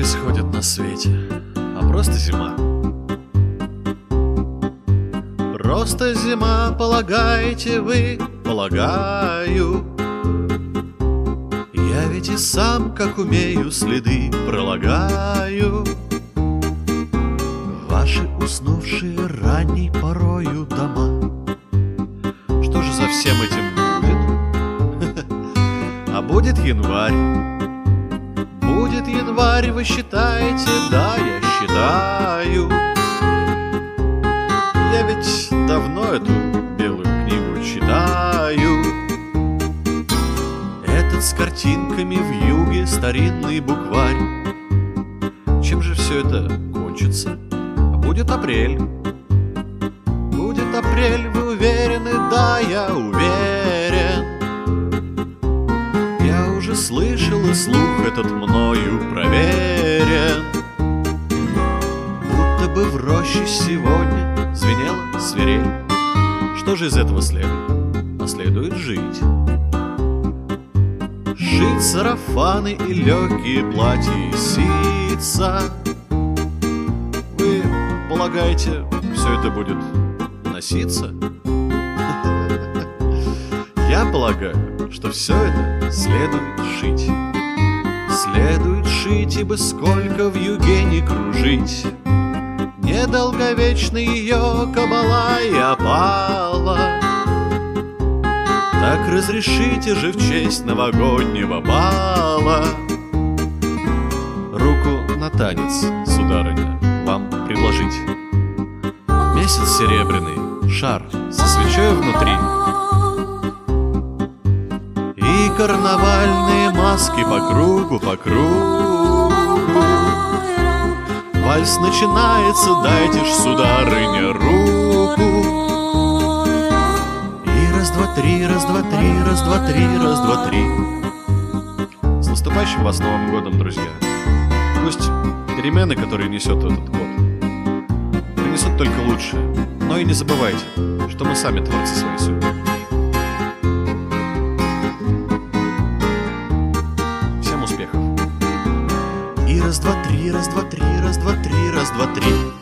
происходит на свете, а просто зима. Просто зима, полагаете вы, полагаю. Я ведь и сам, как умею, следы пролагаю. Ваши уснувшие ранней порою дома. Что же за всем этим будет? А будет январь. Будет январь, вы считаете? Да, я считаю. Я ведь давно эту белую книгу читаю. Этот с картинками в юге старинный букварь. Чем же все это кончится? А будет апрель. Будет апрель, вы уверены? Да, я уверен. Я уже слышал, и слух этот мною проверен. Будто бы в роще сегодня звенела свирель. Что же из этого следует? А следует жить. Шить сарафаны и легкие платья и сица. Вы полагаете, все это будет носиться? Я полагаю, что все это следует шить. Следует шить, ибо сколько в юге не кружить. Недолговечна ее кабала и опала. Так разрешите же в честь новогоднего бала Руку на танец, сударыня, вам предложить Месяц серебряный, шар со свечой внутри карнавальные маски по кругу, по кругу Вальс начинается, дайте ж, сударыня, руку и раз, два, три, раз, два, три, раз, два, три, раз, два, три. С наступающим вас Новым годом, друзья. Пусть перемены, которые несет этот год, принесут только лучшее. Но и не забывайте, что мы сами творцы своей судьбы. Раз, два, три, раз, два, три, раз, два, три, раз, два, три.